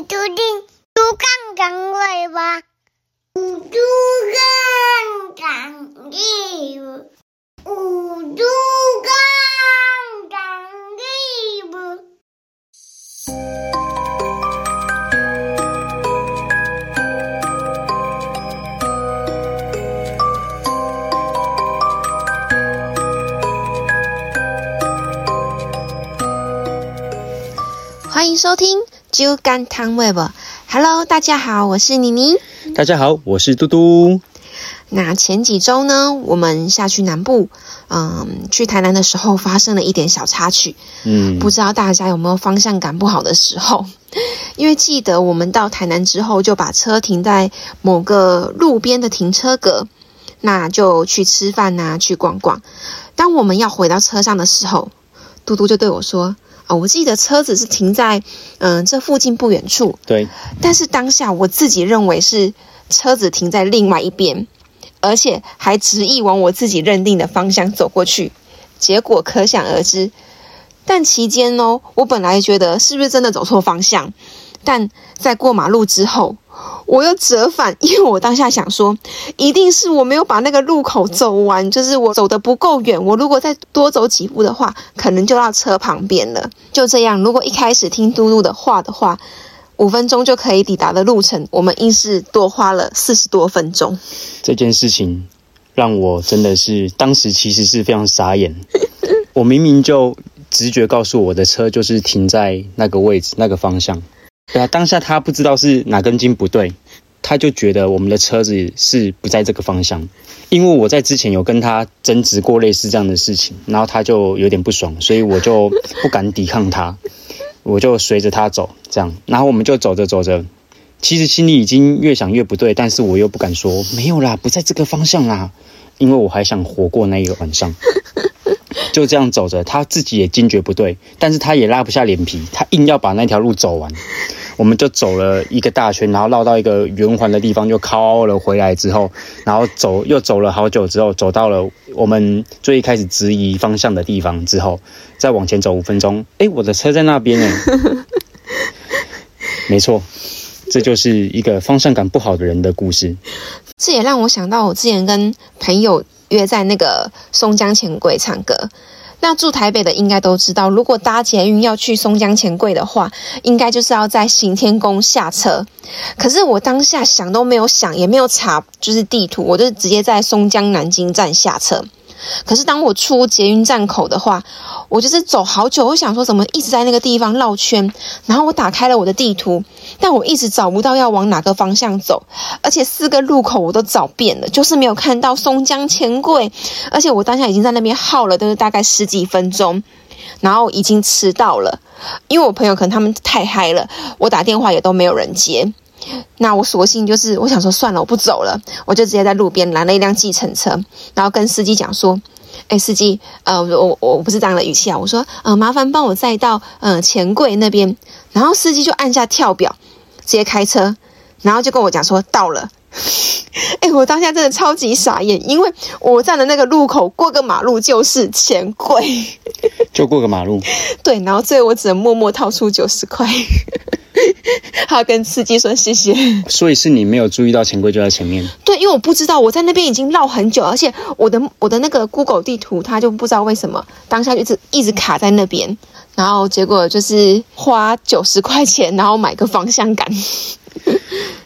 你注定猪杠杠尾巴，猪杠杠尾巴，猪杠杠尾巴。欢迎收听《猪肝汤 Web》。Hello，大家好，我是妮妮。大家好，我是嘟嘟。那前几周呢，我们下去南部，嗯，去台南的时候发生了一点小插曲。嗯，不知道大家有没有方向感不好的时候？因为记得我们到台南之后，就把车停在某个路边的停车格，那就去吃饭呐、去逛逛。当我们要回到车上的时候，嘟嘟就对我说：“哦，我记得车子是停在嗯这附近不远处，对，但是当下我自己认为是车子停在另外一边，而且还执意往我自己认定的方向走过去，结果可想而知。但期间哦，我本来觉得是不是真的走错方向，但在过马路之后，我又折返，因为我当下想说，一定是我没有把那个路口走完，就是我走的不够远，我如果再多走几步的话，可能就到车旁边了。就这样，如果一开始听嘟嘟的话的话，五分钟就可以抵达的路程，我们硬是多花了四十多分钟。这件事情让我真的是当时其实是非常傻眼。我明明就直觉告诉我的车就是停在那个位置、那个方向。对啊，当下他不知道是哪根筋不对，他就觉得我们的车子是不在这个方向。因为我在之前有跟他争执过类似这样的事情，然后他就有点不爽，所以我就不敢抵抗他，我就随着他走，这样，然后我们就走着走着，其实心里已经越想越不对，但是我又不敢说没有啦，不在这个方向啦，因为我还想活过那一个晚上。就这样走着，他自己也惊觉不对，但是他也拉不下脸皮，他硬要把那条路走完。我们就走了一个大圈，然后绕到一个圆环的地方，就靠了回来之后，然后走又走了好久之后，走到了我们最一开始质疑方向的地方之后，再往前走五分钟，诶，我的车在那边呢。没错，这就是一个方向感不好的人的故事。这也让我想到我之前跟朋友约在那个松江钱柜唱歌。那住台北的应该都知道，如果搭捷运要去松江钱柜的话，应该就是要在行天宫下车。可是我当下想都没有想，也没有查，就是地图，我就直接在松江南京站下车。可是当我出捷运站口的话，我就是走好久，我想说怎么一直在那个地方绕圈，然后我打开了我的地图，但我一直找不到要往哪个方向走，而且四个路口我都找遍了，就是没有看到松江钱柜，而且我当下已经在那边耗了，都是大概十几分钟，然后已经迟到了，因为我朋友可能他们太嗨了，我打电话也都没有人接。那我索性就是，我想说算了，我不走了，我就直接在路边拦了一辆计程车，然后跟司机讲说：“哎，司机，呃，我我我不是这样的语气啊，我说，呃，麻烦帮我载到呃钱柜那边。”然后司机就按下跳表，直接开车，然后就跟我讲说到了。哎，我当下真的超级傻眼，因为我站的那个路口过个马路就是钱柜，就过个马路，对，然后最后我只能默默掏出九十块。还要跟司机说谢谢。所以是你没有注意到钱柜就在前面。对，因为我不知道我在那边已经绕很久，而且我的我的那个 Google 地图它就不知道为什么当下就一直一直卡在那边，然后结果就是花九十块钱，然后买个方向感。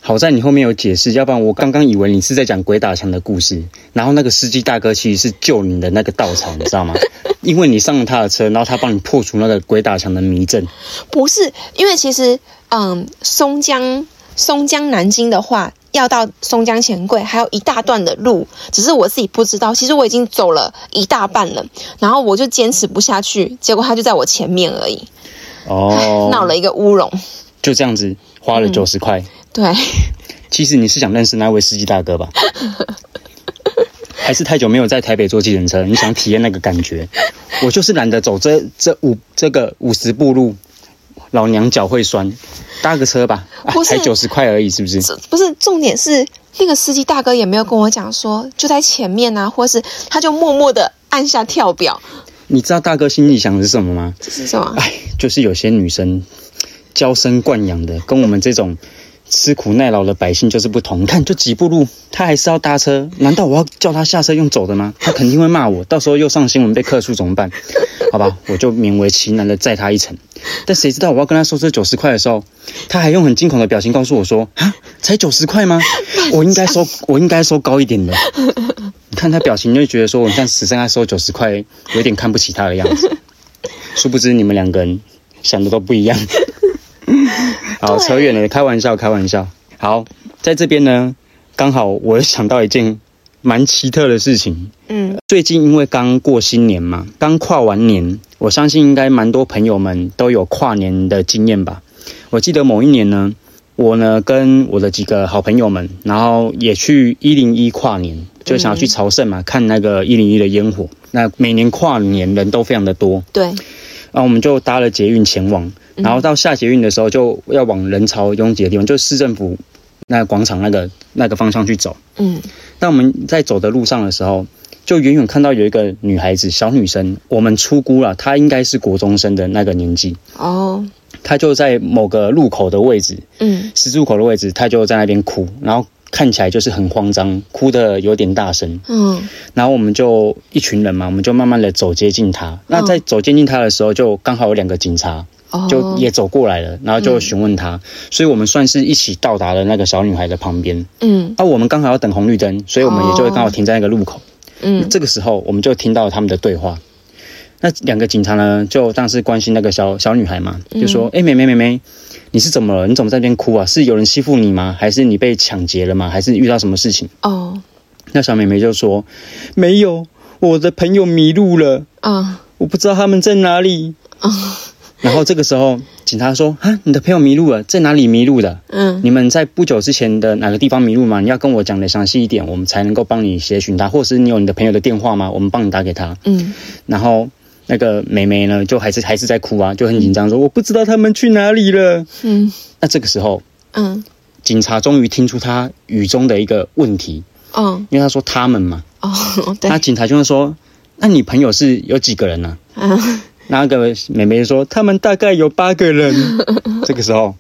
好在你后面有解释，要不然我刚刚以为你是在讲鬼打墙的故事。然后那个司机大哥其实是救你的那个稻草，你知道吗？因为你上了他的车，然后他帮你破除那个鬼打墙的迷阵。不是，因为其实嗯，松江松江南京的话，要到松江钱柜还有一大段的路，只是我自己不知道。其实我已经走了一大半了，然后我就坚持不下去，结果他就在我前面而已，哦，闹了一个乌龙。就这样子花了九十块。对，其实你是想认识那位司机大哥吧？还是太久没有在台北坐计程车，你想体验那个感觉？我就是懒得走这这五这个五十步路，老娘脚会酸，搭个车吧，啊才九十块而已，是不是？不是重点是那个司机大哥也没有跟我讲说就在前面啊，或是他就默默的按下跳表，你知道大哥心里想的是什么吗？这是什么？哎，就是有些女生娇生惯养的，跟我们这种吃苦耐劳的百姓就是不同。你看，就几步路，他还是要搭车，难道我要叫他下车用走的吗？他肯定会骂我，到时候又上新闻被客诉怎么办？好吧，我就勉为其难的载他一程。但谁知道我要跟他收这九十块的时候，他还用很惊恐的表情告诉我说：“啊，才九十块吗？我应该收，我应该收高一点的。”你看他表情，就觉得说我像只剩他收九十块，有点看不起他的样子。殊不知你们两个人想的都不一样。好，扯远了，开玩笑，开玩笑。好，在这边呢，刚好我想到一件蛮奇特的事情。嗯，最近因为刚过新年嘛，刚跨完年，我相信应该蛮多朋友们都有跨年的经验吧。我记得某一年呢，我呢跟我的几个好朋友们，然后也去一零一跨年，就想要去朝圣嘛，看那个一零一的烟火。那每年跨年人都非常的多，对，然后我们就搭了捷运前往，然后到下捷运的时候就要往人潮拥挤的地方，就市政府那个广场那个那个方向去走。嗯那我们在走的路上的时候，就远远看到有一个女孩子，小女生，我们初估了，她应该是国中生的那个年纪。哦，她就在某个路口的位置，嗯十字路口的位置，她就在那边哭，然后看起来就是很慌张，哭的有点大声。嗯然后我们就一群人嘛，我们就慢慢的走接近她。那在走接近她的时候，就刚好有两个警察，哦，就也走过来了，然后就询问她，所以我们算是一起到达了那个小女孩的旁边。嗯啊，我们刚好要等红绿灯，所以我们也就会刚好停在那个路口。嗯这个时候，我们就听到他们的对话。那两个警察呢，就当时关心那个小小女孩嘛，就说：“哎、妹妹妹妹，你是怎么了？你怎么在那边哭啊？是有人欺负你吗？还是你被抢劫了吗？还是遇到什么事情哦？”那小妹妹就说：“没有，我的朋友迷路了，啊我不知道他们在哪里。”然后这个时候，警察说：“啊，你的朋友迷路了，在哪里迷路的？嗯你们在不久之前的哪个地方迷路吗？你要跟我讲的详细一点，我们才能够帮你协寻他，或是你有你的朋友的电话吗？我们帮你打给他。嗯然后那个妹妹呢，就还是还是在哭啊，就很紧张说我不知道他们去哪里了。嗯那这个时候，嗯警察终于听出他语中的一个问题，哦因为他说他们嘛，哦对那警察就会说，那你朋友是有几个人呢、嗯那个妹妹就说他们大概有八个人。这个时候，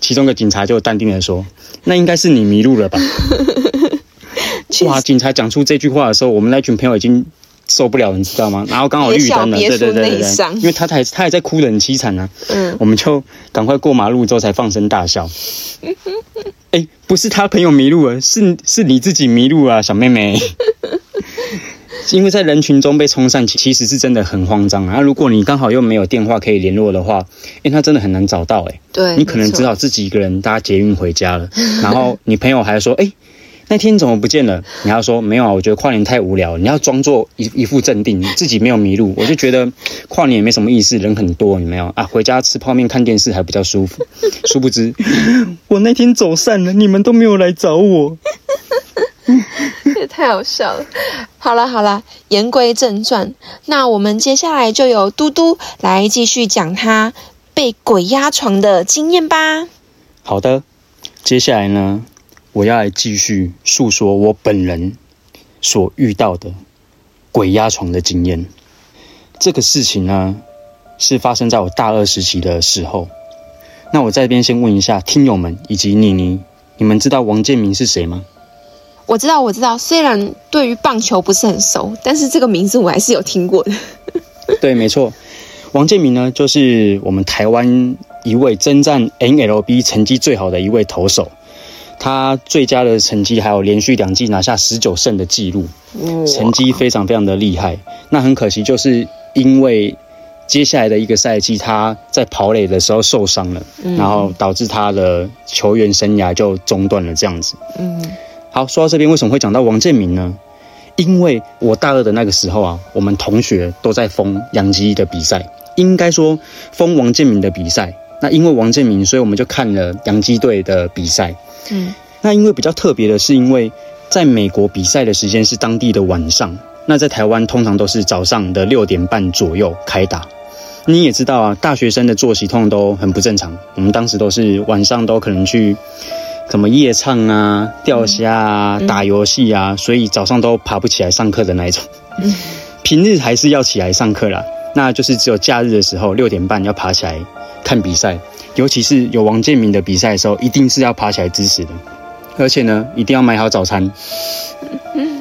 其中的警察就淡定的说，那应该是你迷路了吧？哇！警察讲出这句话的时候，我们那群朋友已经受不了，你知道吗？然后刚好绿灯了，对对对对对，因为他还他还在哭得很凄惨啊。嗯我们就赶快过马路之后才放声大笑。哎，不是他朋友迷路了，是是你自己迷路啊，小妹妹。因为在人群中被冲散，其其实是真的很慌张啊。如果你刚好又没有电话可以联络的话，因为他真的很难找到哎。对，你可能没错只好自己一个人搭捷运回家了，然后你朋友还说：“哎、那天怎么不见了？”你要说：“没有啊，我觉得跨年太无聊。”你要装作一一副镇定，自己没有迷路。我就觉得跨年也没什么意思，人很多，你没有啊？回家吃泡面看电视还比较舒服。殊不知，我那天走散了，你们都没有来找我。也太好笑了。好了好了，言归正传，那我们接下来就由嘟嘟来继续讲他被鬼压床的经验吧。好的，接下来呢，我要来继续诉说我本人所遇到的鬼压床的经验。这个事情呢，是发生在我大二时期的时候。那我这边先问一下听友们以及妮妮，你们知道王建民是谁吗？我知道我知道，虽然对于棒球不是很熟，但是这个名字我还是有听过的。对，没错，王建民呢，就是我们台湾一位征战 NLB 成绩最好的一位投手。他最佳的成绩还有连续两季拿下十九胜的记录，成绩非常非常的厉害。那很可惜，就是因为接下来的一个赛季，他在跑垒的时候受伤了，然后导致他的球员生涯就中断了。这样子。嗯好，说到这边，为什么会讲到王建民呢？因为我大二的那个时候啊，我们同学都在封杨基的比赛，应该说封王建民的比赛。那因为王建民，所以我们就看了洋基队的比赛。嗯那因为比较特别的是，因为在美国比赛的时间是当地的晚上，那在台湾通常都是早上的六点半左右开打。你也知道啊，大学生的作息通常都很不正常。我们当时都是晚上都可能去什么夜唱啊、钓虾啊、打游戏啊，所以早上都爬不起来上课的那一种。平日还是要起来上课啦，那就是只有假日的时候六点半要爬起来看比赛。尤其是有王建民的比赛的时候，一定是要爬起来支持的，而且呢，一定要买好早餐，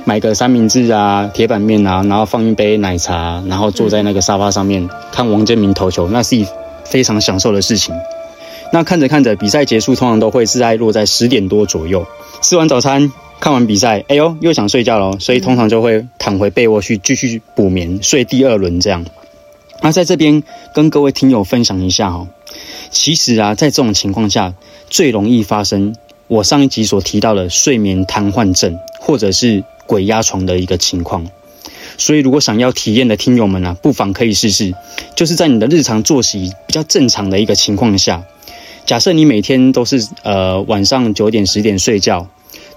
买个三明治啊、铁板面啊，然后放一杯奶茶，然后坐在那个沙发上面看王建民投球，那是一非常享受的事情。那看着看着，比赛结束通常都会是在落在十点多左右，吃完早餐。看完比赛，哎呦，又想睡觉了，所以通常就会躺回被窝去继续补眠，睡第二轮这样。那在这边跟各位听友分享一下哦，其实啊，在这种情况下，最容易发生我上一集所提到的睡眠瘫痪症，或者是鬼压床的一个情况。所以，如果想要体验的听友们啊，不妨可以试试，就是在你的日常作息比较正常的一个情况下，假设你每天都是呃晚上九点十点睡觉。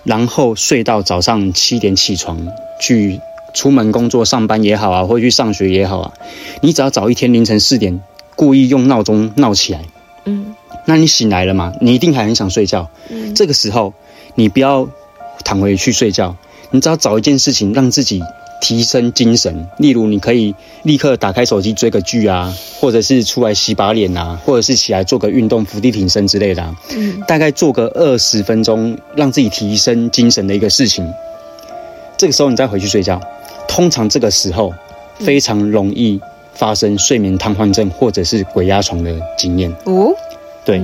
然后睡到早上七点起床，去出门工作上班也好啊，或去上学也好啊，你只要早一天凌晨四点故意用闹钟闹起来，嗯，那你醒来了嘛？你一定还很想睡觉，嗯，这个时候你不要躺回去睡觉，你只要找一件事情让自己。提升精神，例如你可以立刻打开手机追个剧啊，或者是出来洗把脸啊，或者是起来做个运动，伏地挺身之类的。嗯，大概做个二十分钟，让自己提升精神的一个事情。这个时候你再回去睡觉，通常这个时候非常容易发生睡眠瘫痪症或者是鬼压床的经验。哦，对。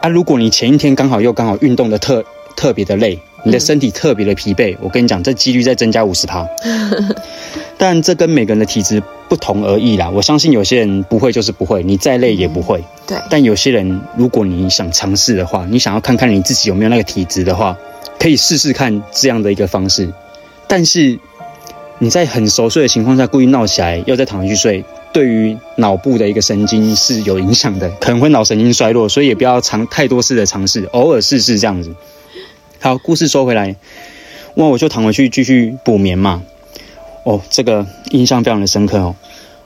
啊，如果你前一天刚好又刚好运动的特特别的累。你的身体特别的疲惫，我跟你讲，这几率再增加五十趴。但这跟每个人的体质不同而异啦。我相信有些人不会就是不会，你再累也不会。对。但有些人，如果你想尝试的话，你想要看看你自己有没有那个体质的话，可以试试看这样的一个方式。但是你在很熟睡的情况下故意闹起来，又再躺回去睡，对于脑部的一个神经是有影响的，可能会脑神经衰弱，所以也不要尝太多次的尝试，偶尔试试这样子。好，故事说回来，哇，我就躺回去继续补眠嘛。哦，这个印象非常的深刻哦。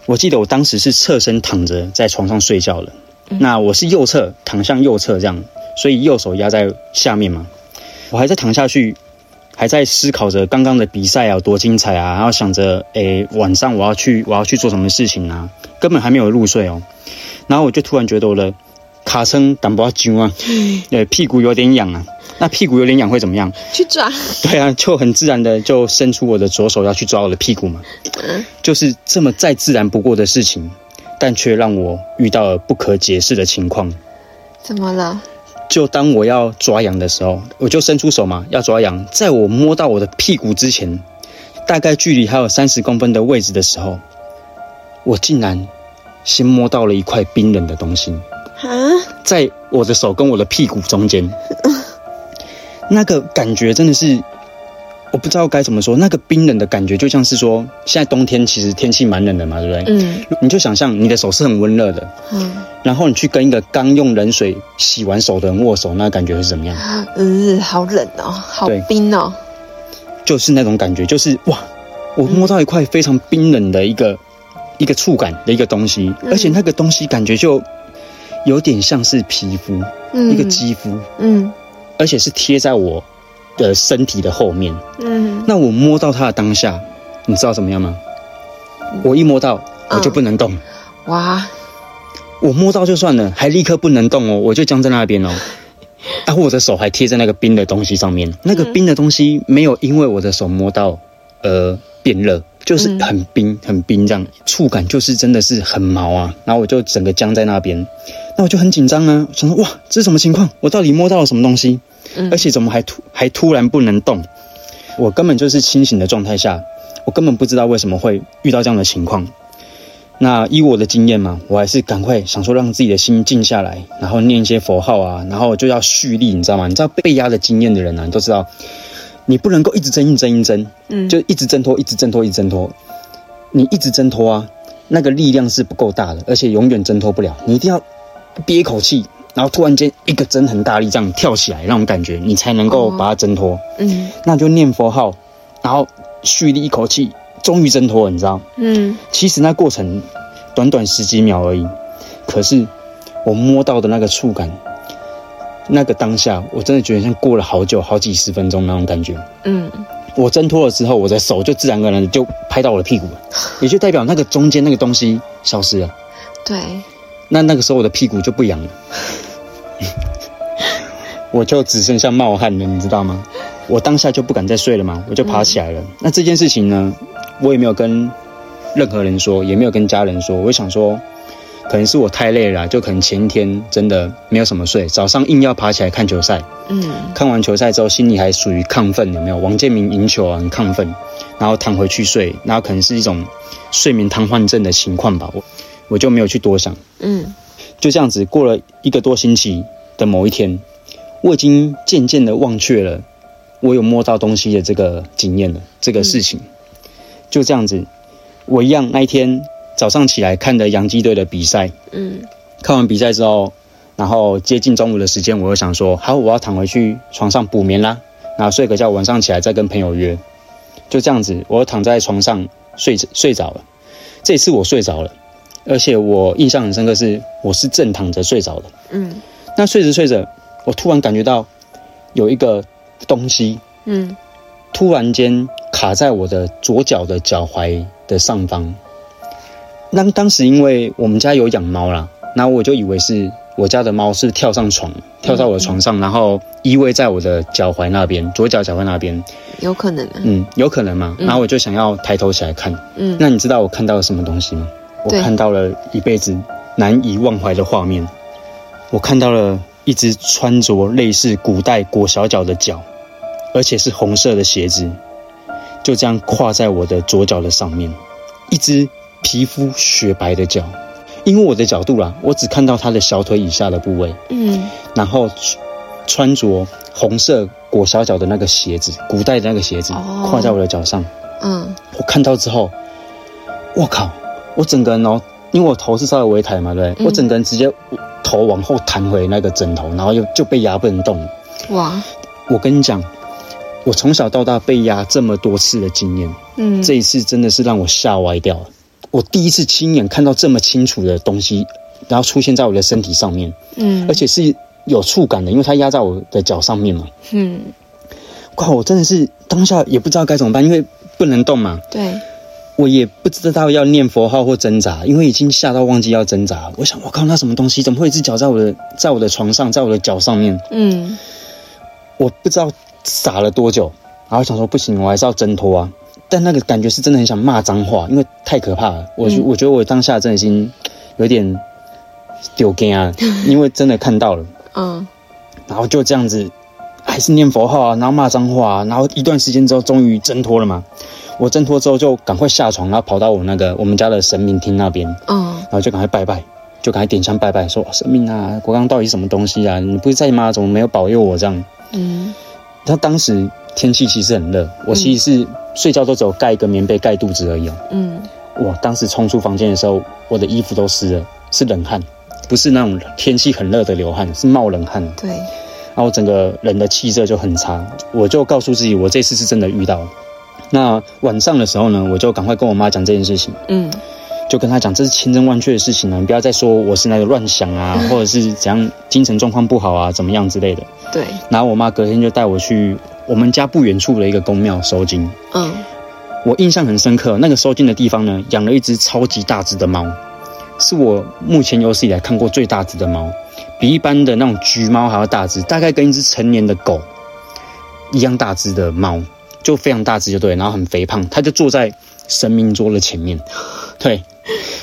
我记得我当时是侧身躺着在床上睡觉了。那我是右侧躺向右侧这样，所以右手压在下面嘛。我还在躺下去，还在思考着刚刚的比赛啊多精彩啊，然后想着，诶，晚上我要去我要去做什么事情啊，根本还没有入睡哦。然后我就突然觉得我的卡撑胆不紧啊，呃，屁股有点痒啊。那屁股有点痒会怎么样？去抓。对啊，就很自然的就伸出我的左手要去抓我的屁股嘛。嗯。就是这么再自然不过的事情，但却让我遇到了不可解释的情况。怎么了？就当我要抓痒的时候，我就伸出手嘛，要抓痒。在我摸到我的屁股之前，大概距离还有三十公分的位置的时候，我竟然先摸到了一块冰冷的东西。啊！在我的手跟我的屁股中间。那个感觉真的是，我不知道该怎么说。那个冰冷的感觉，就像是说，现在冬天其实天气蛮冷的嘛，对不对？嗯。你就想象你的手是很温热的，嗯。然后你去跟一个刚用冷水洗完手的人握手，那感觉是怎么样？嗯，好冷哦，好冰哦。就是那种感觉，就是哇，我摸到一块非常冰冷的一个一个触感的一个东西，而且那个东西感觉就有点像是皮肤，一个肌肤，嗯。而且是贴在我的身体的后面。嗯，那我摸到它的当下，你知道怎么样吗？我一摸到，我就不能动。哇！我摸到就算了，还立刻不能动哦，我就僵在那边哦。啊，我的手还贴在那个冰的东西上面，那个冰的东西没有因为我的手摸到而变热，就是很冰很冰这样，触感就是真的是很毛啊。然后我就整个僵在那边。那我就很紧张啊，想说哇，这是什么情况？我到底摸到了什么东西？而且怎么还突还突然不能动？我根本就是清醒的状态下，我根本不知道为什么会遇到这样的情况。那以我的经验嘛，我还是赶快想说让自己的心静下来，然后念一些佛号啊，然后就要蓄力，你知道吗？你知道被压的经验的人啊，你都知道，你不能够一直挣一挣一挣，嗯，就一直挣脱，一直挣脱，一直挣脱。你一直挣脱啊，那个力量是不够大的，而且永远挣脱不了。你一定要。憋一口气，然后突然间一个针很大力这样跳起来，那种感觉你才能够把它挣脱。嗯，那就念佛号，然后蓄力一口气，终于挣脱了，你知道？嗯，其实那过程短短十几秒而已，可是我摸到的那个触感，那个当下我真的觉得像过了好久，好几十分钟那种感觉。嗯，我挣脱了之后，我的手就自然而然就拍到我的屁股，也就代表那个中间那个东西消失了。对。那那个时候我的屁股就不痒了，我就只剩下冒汗了，你知道吗？我当下就不敢再睡了嘛，我就爬起来了。那这件事情呢，我也没有跟任何人说，也没有跟家人说。我想说，可能是我太累了，就可能前一天真的没有什么睡，早上硬要爬起来看球赛。嗯看完球赛之后，心里还属于亢奋，有没有？王建民赢球啊，很亢奋，然后躺回去睡，然后可能是一种睡眠瘫痪症的情况吧。我我就没有去多想，嗯就这样子过了一个多星期的某一天，我已经渐渐的忘却了我有摸到东西的这个经验了，这个事情。就这样子，我一样那一天早上起来看的洋基队的比赛，嗯看完比赛之后，然后接近中午的时间，我又想说，好，我要躺回去床上补眠啦，然后睡个觉，晚上起来再跟朋友约。就这样子，我躺在床上睡着睡着了。这次我睡着了，而且我印象很深刻是，我是正躺着睡着的。嗯那睡着睡着，我突然感觉到有一个东西嗯突然间卡在我的左脚的脚踝的上方。那当时因为我们家有养猫啦，然后我就以为是我家的猫是跳上床，跳到我的床上，然后依偎在我的脚踝那边，左脚脚踝那边，有可能啊。嗯，有可能嘛。嗯。然后我就想要抬头起来看，嗯。那你知道我看到了什么东西吗？我看到了一辈子难以忘怀的画面，我看到了一只穿着类似古代裹小脚的脚，而且是红色的鞋子，就这样跨在我的左脚的上面，一只皮肤雪白的脚。因为我的角度啦，我只看到他的小腿以下的部位，嗯然后穿着红色裹小脚的那个鞋子，古代的那个鞋子哦跨在我的脚上。嗯我看到之后，我靠！我整个人哦，因为我头是稍微微抬嘛，对不对？嗯我整个人直接头往后弹回那个枕头，然后又就被压不能动。哇我跟你讲，我从小到大被压这么多次的经验，嗯这一次真的是让我吓歪掉了。我第一次亲眼看到这么清楚的东西，然后出现在我的身体上面，嗯而且是有触感的，因为它压在我的脚上面嘛。嗯哇！我真的是当下也不知道该怎么办，因为不能动嘛。对我也不知道要念佛号或挣扎，因为已经吓到忘记要挣扎。我想，我靠，那什么东西？怎么会有一只脚在我的在我的床上，在我的脚上面？嗯我不知道傻了多久，然后想说不行，我还是要挣脱啊。但那个感觉是真的很想骂脏话，因为太可怕了。我、嗯我觉得我当下真的已经有点丢惊啊，因为真的看到了，嗯然后就这样子，还是念佛号啊，然后骂脏话啊，然后一段时间之后，终于挣脱了嘛。我挣脱之后就赶快下床，然后跑到我那个我们家的神明厅那边，嗯然后就赶快拜拜，就赶快点香拜拜，说神明啊，国刚到底什么东西啊？你不是在吗？怎么没有保佑我这样？嗯他当时天气其实很热，我其实是睡觉都只有盖一个棉被盖肚子而已哦。嗯我当时冲出房间的时候，我的衣服都湿了，是冷汗，不是那种天气很热的流汗，是冒冷汗。对然后我整个人的气色就很差，我就告诉自己，我这次是真的遇到了。那晚上的时候呢，我就赶快跟我妈讲这件事情，嗯就跟她讲这是千真万确的事情啊，你不要再说我是那个乱想啊，或者是怎样精神状况不好啊，怎么样之类的。对然后我妈隔天就带我去我们家不远处的一个公庙收金，嗯。我印象很深刻，那个收金的地方呢，养了一只超级大只的猫，是我目前有史以来看过最大只的猫，比一般的那种橘猫还要大只，大概跟一只成年的狗一样大只的猫，就非常大只就对，然后很肥胖，它就坐在神明桌的前面，对，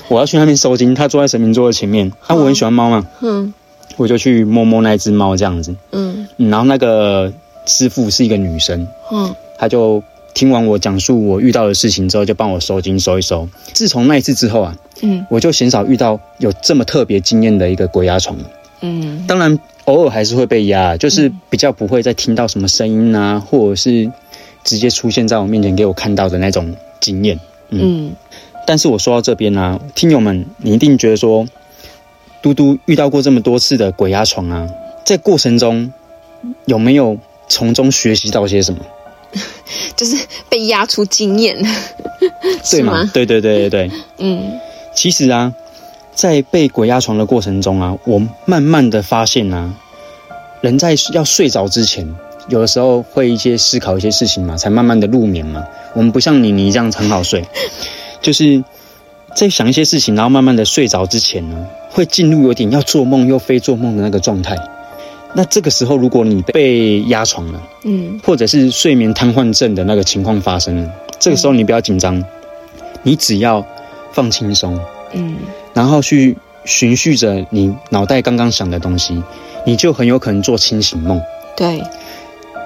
我要去那边收金，它坐在神明桌的前面，啊，我很喜欢猫嘛，嗯。我就去摸摸那只猫这样子，嗯。嗯然后那个师傅是一个女生，嗯她就听完我讲述我遇到的事情之后，就帮我收金收一收。自从那一次之后啊，嗯我就鲜少遇到有这么特别经验的一个鬼压床。嗯当然，偶尔还是会被压，就是比较不会再听到什么声音啊，或者是直接出现在我面前给我看到的那种经验。嗯但是我说到这边呢、啊，听友们，你一定觉得说，嘟嘟遇到过这么多次的鬼压床啊，在过程中有没有从中学习到些什么？就是被压出经验，对？吗对对对对对。嗯其实啊，在被鬼压床的过程中啊，我慢慢的发现啊，人在要睡着之前，有的时候会一些思考一些事情嘛，才慢慢的入眠嘛。我们不像你你这样很好睡，就是在想一些事情，然后慢慢的睡着之前呢，会进入有点要做梦又非做梦的那个状态。那这个时候，如果你被压床了，嗯或者是睡眠瘫痪症的那个情况发生了，这个时候你不要紧张，你只要放轻松，嗯然后去循序着你脑袋刚刚想的东西，你就很有可能做清醒梦。对，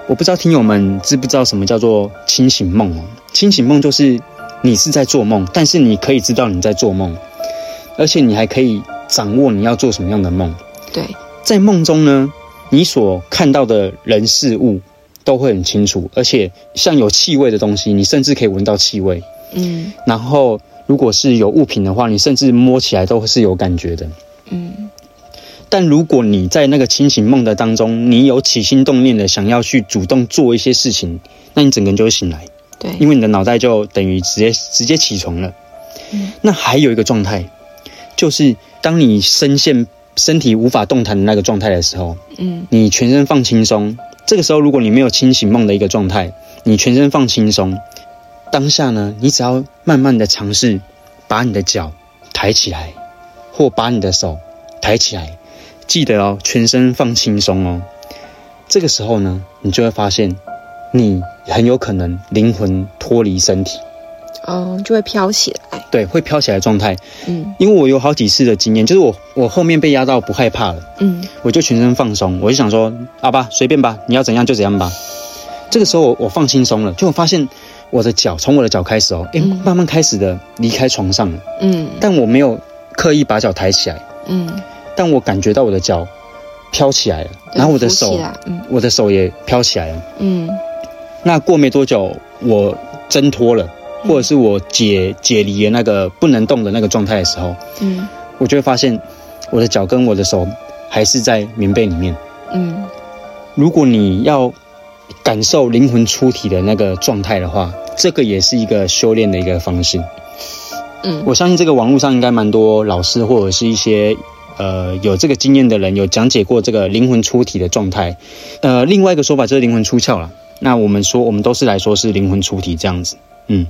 我不知道听友们知不知道什么叫做清醒梦哦？清醒梦就是你是在做梦，但是你可以知道你在做梦，而且你还可以掌握你要做什么样的梦。对，在梦中呢，你所看到的人事物都会很清楚，而且像有气味的东西，你甚至可以闻到气味。嗯然后，如果是有物品的话，你甚至摸起来都是有感觉的。嗯但如果你在那个清醒梦的当中，你有起心动念的想要去主动做一些事情，那你整个人就会醒来，对，因为你的脑袋就等于直接直接起床了。嗯那还有一个状态，就是当你深陷身体无法动弹的那个状态的时候，嗯你全身放轻松。这个时候，如果你没有清醒梦的一个状态，你全身放轻松，当下呢，你只要慢慢的尝试把你的脚抬起来，或把你的手抬起来，记得哦，全身放轻松哦。这个时候呢，你就会发现，你很有可能灵魂脱离身体，哦，就会飘起来。对，会飘起来的状态。嗯。因为我有好几次的经验，就是我我后面被压到不害怕了。嗯。我就全身放松，我就想说，好吧，随便吧，你要怎样就怎样吧。这个时候我我放轻松了，就我发现我的脚从我的脚开始哦，诶，嗯。慢慢开始的离开床上了，嗯。但我没有刻意把脚抬起来，嗯，但我感觉到我的脚飘起来了，然后我的手嗯。我的手也飘起来了。嗯。那过没多久，我挣脱了，或者是我解解离的那个不能动的那个状态的时候，嗯我就会发现我的脚跟我的手还是在棉被里面。嗯如果你要感受灵魂出体的那个状态的话，这个也是一个修炼的一个方式。嗯，我相信这个网络上应该蛮多老师或者是一些呃有这个经验的人有讲解过这个灵魂出体的状态。呃，另外一个说法就是灵魂出窍了。那我们说，我们都是来说是灵魂出体这样子。嗯，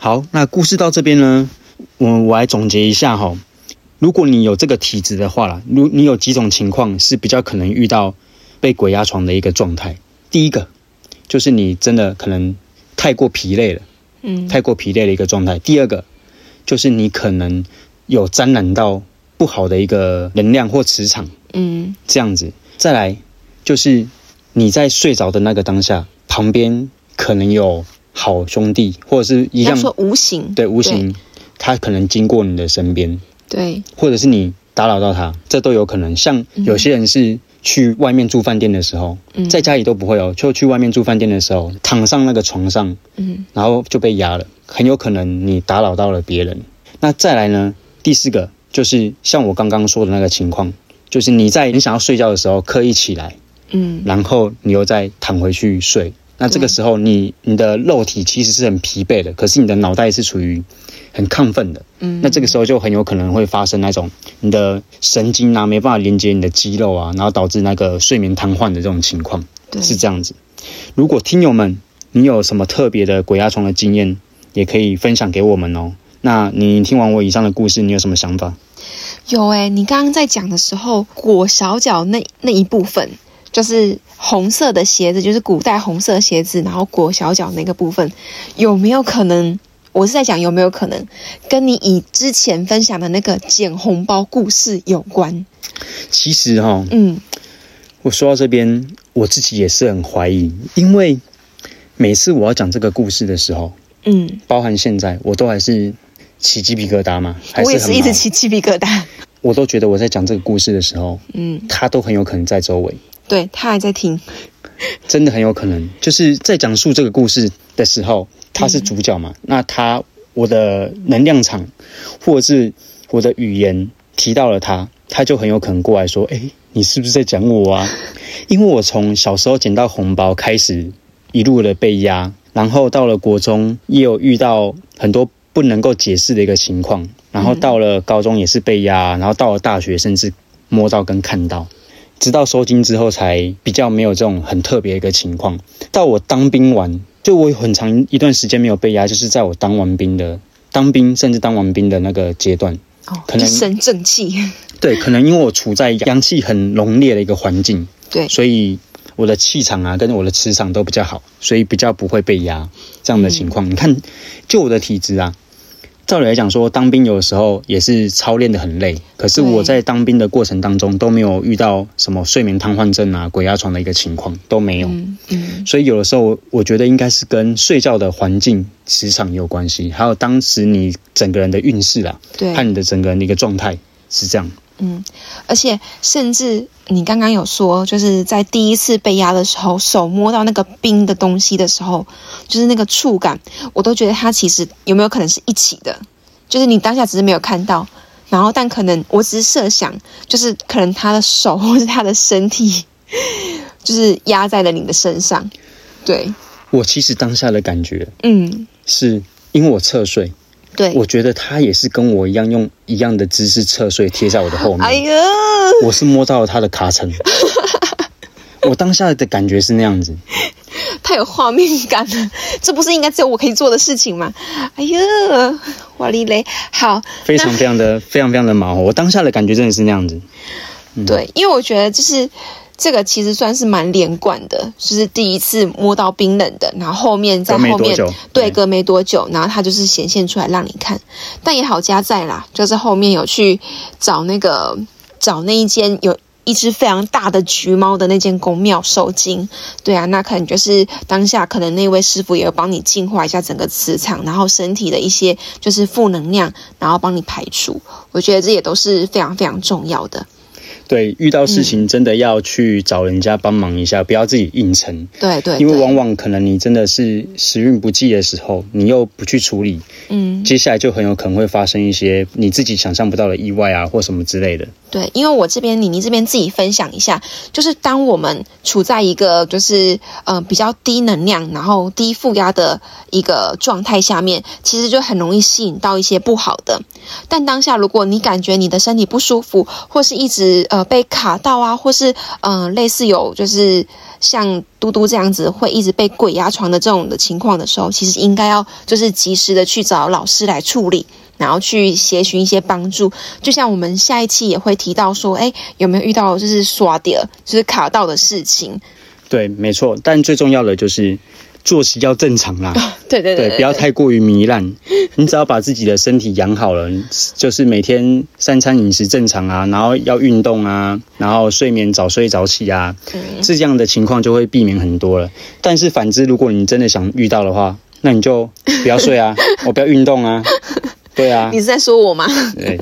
好，那故事到这边呢，我我来总结一下哈。如果你有这个体质的话啦，如你有几种情况是比较可能遇到被鬼压床的一个状态。第一个就是你真的可能太过疲累了，嗯太过疲累的一个状态。第二个就是你可能有沾染到不好的一个能量或磁场，嗯这样子。再来就是你在睡着的那个当下，旁边可能有好兄弟或者是一样要说无形，对无形，他可能经过你的身边，对，或者是你打扰到他，这都有可能。像有些人是去外面住饭店的时候，嗯在家里都不会哦，就去外面住饭店的时候，躺上那个床上，嗯然后就被压了，很有可能你打扰到了别人。那再来呢，第四个就是像我刚刚说的那个情况，就是你在你想要睡觉的时候刻意起来，嗯然后你又再躺回去睡。那这个时候你你的肉体其实是很疲惫的，可是你的脑袋是处于很亢奋的。嗯，那这个时候就很有可能会发生那种你的神经啊没办法连接你的肌肉啊，然后导致那个睡眠瘫痪的这种情况，对是这样子。如果听友们你有什么特别的鬼压床的经验，也可以分享给我们哦。那你听完我以上的故事，你有什么想法？有诶、你刚刚在讲的时候，裹小脚那那一部分，就是红色的鞋子，就是古代红色鞋子，然后裹小脚那个部分，有没有可能？我是在讲有没有可能跟你以之前分享的那个捡红包故事有关？其实哈、嗯我说到这边，我自己也是很怀疑，因为每次我要讲这个故事的时候，嗯，包含现在，我都还是起鸡皮疙瘩嘛，还我也是一直起鸡皮疙瘩。我都觉得我在讲这个故事的时候，嗯，他都很有可能在周围，对他还在听。真的很有可能，就是在讲述这个故事的时候，他是主角嘛，那他我的能量场或者是我的语言提到了他，他就很有可能过来说：“哎，你是不是在讲我啊？” 因为我从小时候捡到红包开始，一路的被压，然后到了国中也有遇到很多不能够解释的一个情况，然后到了高中也是被压，然后到了大学甚至摸到跟看到。直到收金之后，才比较没有这种很特别一个情况。到我当兵完，就我有很长一段时间没有被压，就是在我当完兵的当兵，甚至当完兵的那个阶段，哦，可能一身正气。对，可能因为我处在阳气很浓烈的一个环境，对，所以我的气场啊跟我的磁场都比较好，所以比较不会被压这样的情况。你看，就我的体质啊，照理来讲说，当兵有的时候也是操练的很累，可是我在当兵的过程当中都没有遇到什么睡眠瘫痪症啊、鬼压床的一个情况都没有。嗯嗯，所以有的时候，我觉得应该是跟睡觉的环境、磁场有关系，还有当时你整个人的运势啊，对和你的整个人的一个状态是这样。嗯，而且甚至你刚刚有说，就是在第一次被压的时候，手摸到那个冰的东西的时候，就是那个触感，我都觉得它其实有没有可能是一起的，就是你当下只是没有看到，然后但可能我只是设想，就是可能他的手或是他的身体，就是压在了你的身上，对，我其实当下的感觉嗯，是因为我侧睡，对，我觉得他也是跟我一样用一样的姿势侧睡贴在我的后面，哎呀，我是摸到了他的卡层。我当下的感觉是那样子，太有画面感了，这不是应该只有我可以做的事情吗？哎呀，哇哩嘞，好，非常非常的非常非常的毛。我当下的感觉真的是那样子。对，因为我觉得就是这个其实算是蛮连贯的，就是第一次摸到冰冷的，然后后面在后面对隔没多久，然后它就是显现出来让你看，但也好加在啦，就是后面有去找那个找那一间有。一只非常大的橘猫的那间宫庙受精，对啊，那可能就是当下可能那位师傅也有帮你净化一下整个磁场，然后身体的一些就是负能量，然后帮你排除。我觉得这也都是非常非常重要的。对，遇到事情真的要去找人家帮忙一下，不要自己硬撑。对对，因为往往可能你真的是时运不济的时候，你又不去处理，嗯，接下来就很有可能会发生一些你自己想象不到的意外啊，或什么之类的。对，因为我这边妮妮这边自己分享一下，就是当我们处在一个就是呃比较低能量，然后低负压的一个状态下面，其实就很容易吸引到一些不好的。但当下如果你感觉你的身体不舒服，或是一直呃被卡到啊，或是呃类似有就是像嘟嘟这样子会一直被鬼压床的这种的情况的时候，其实应该要就是及时的去找老师来处理。然后去协寻一些帮助，就像我们下一期也会提到说，哎，有没有遇到就是刷点，就是卡到的事情？对，没错。但最重要的就是作息要正常啦，对对对，不要太过于糜烂。你只要把自己的身体养好了，就是每天三餐饮食正常啊，然后要运动啊，然后睡眠早睡早起啊，这样的情况就会避免很多了。但是反之，如果你真的想遇到的话，那你就不要睡啊，我不要运动啊。对啊你，是在说我吗？对，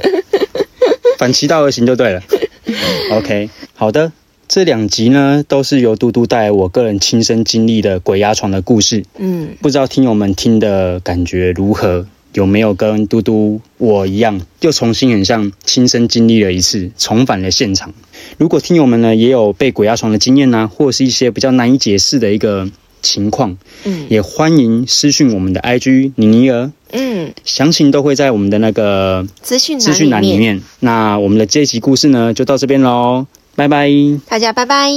反其道而行就对了。OK，好的，这两集呢都是由嘟嘟带来我个人亲身经历的鬼压床的故事，嗯，不知道听友们听的感觉如何？有没有跟嘟嘟我一样，又重新很像亲身经历了一次，重返了现场？如果听友们呢也有被鬼压床的经验呢、或者是一些比较难以解释的一个情况，嗯也欢迎私讯我们的 IG 妮妮儿，嗯，详情都会在我们的那个资讯资讯栏里面。那我们的这一集故事呢，就到这边喽，拜拜。大家拜拜。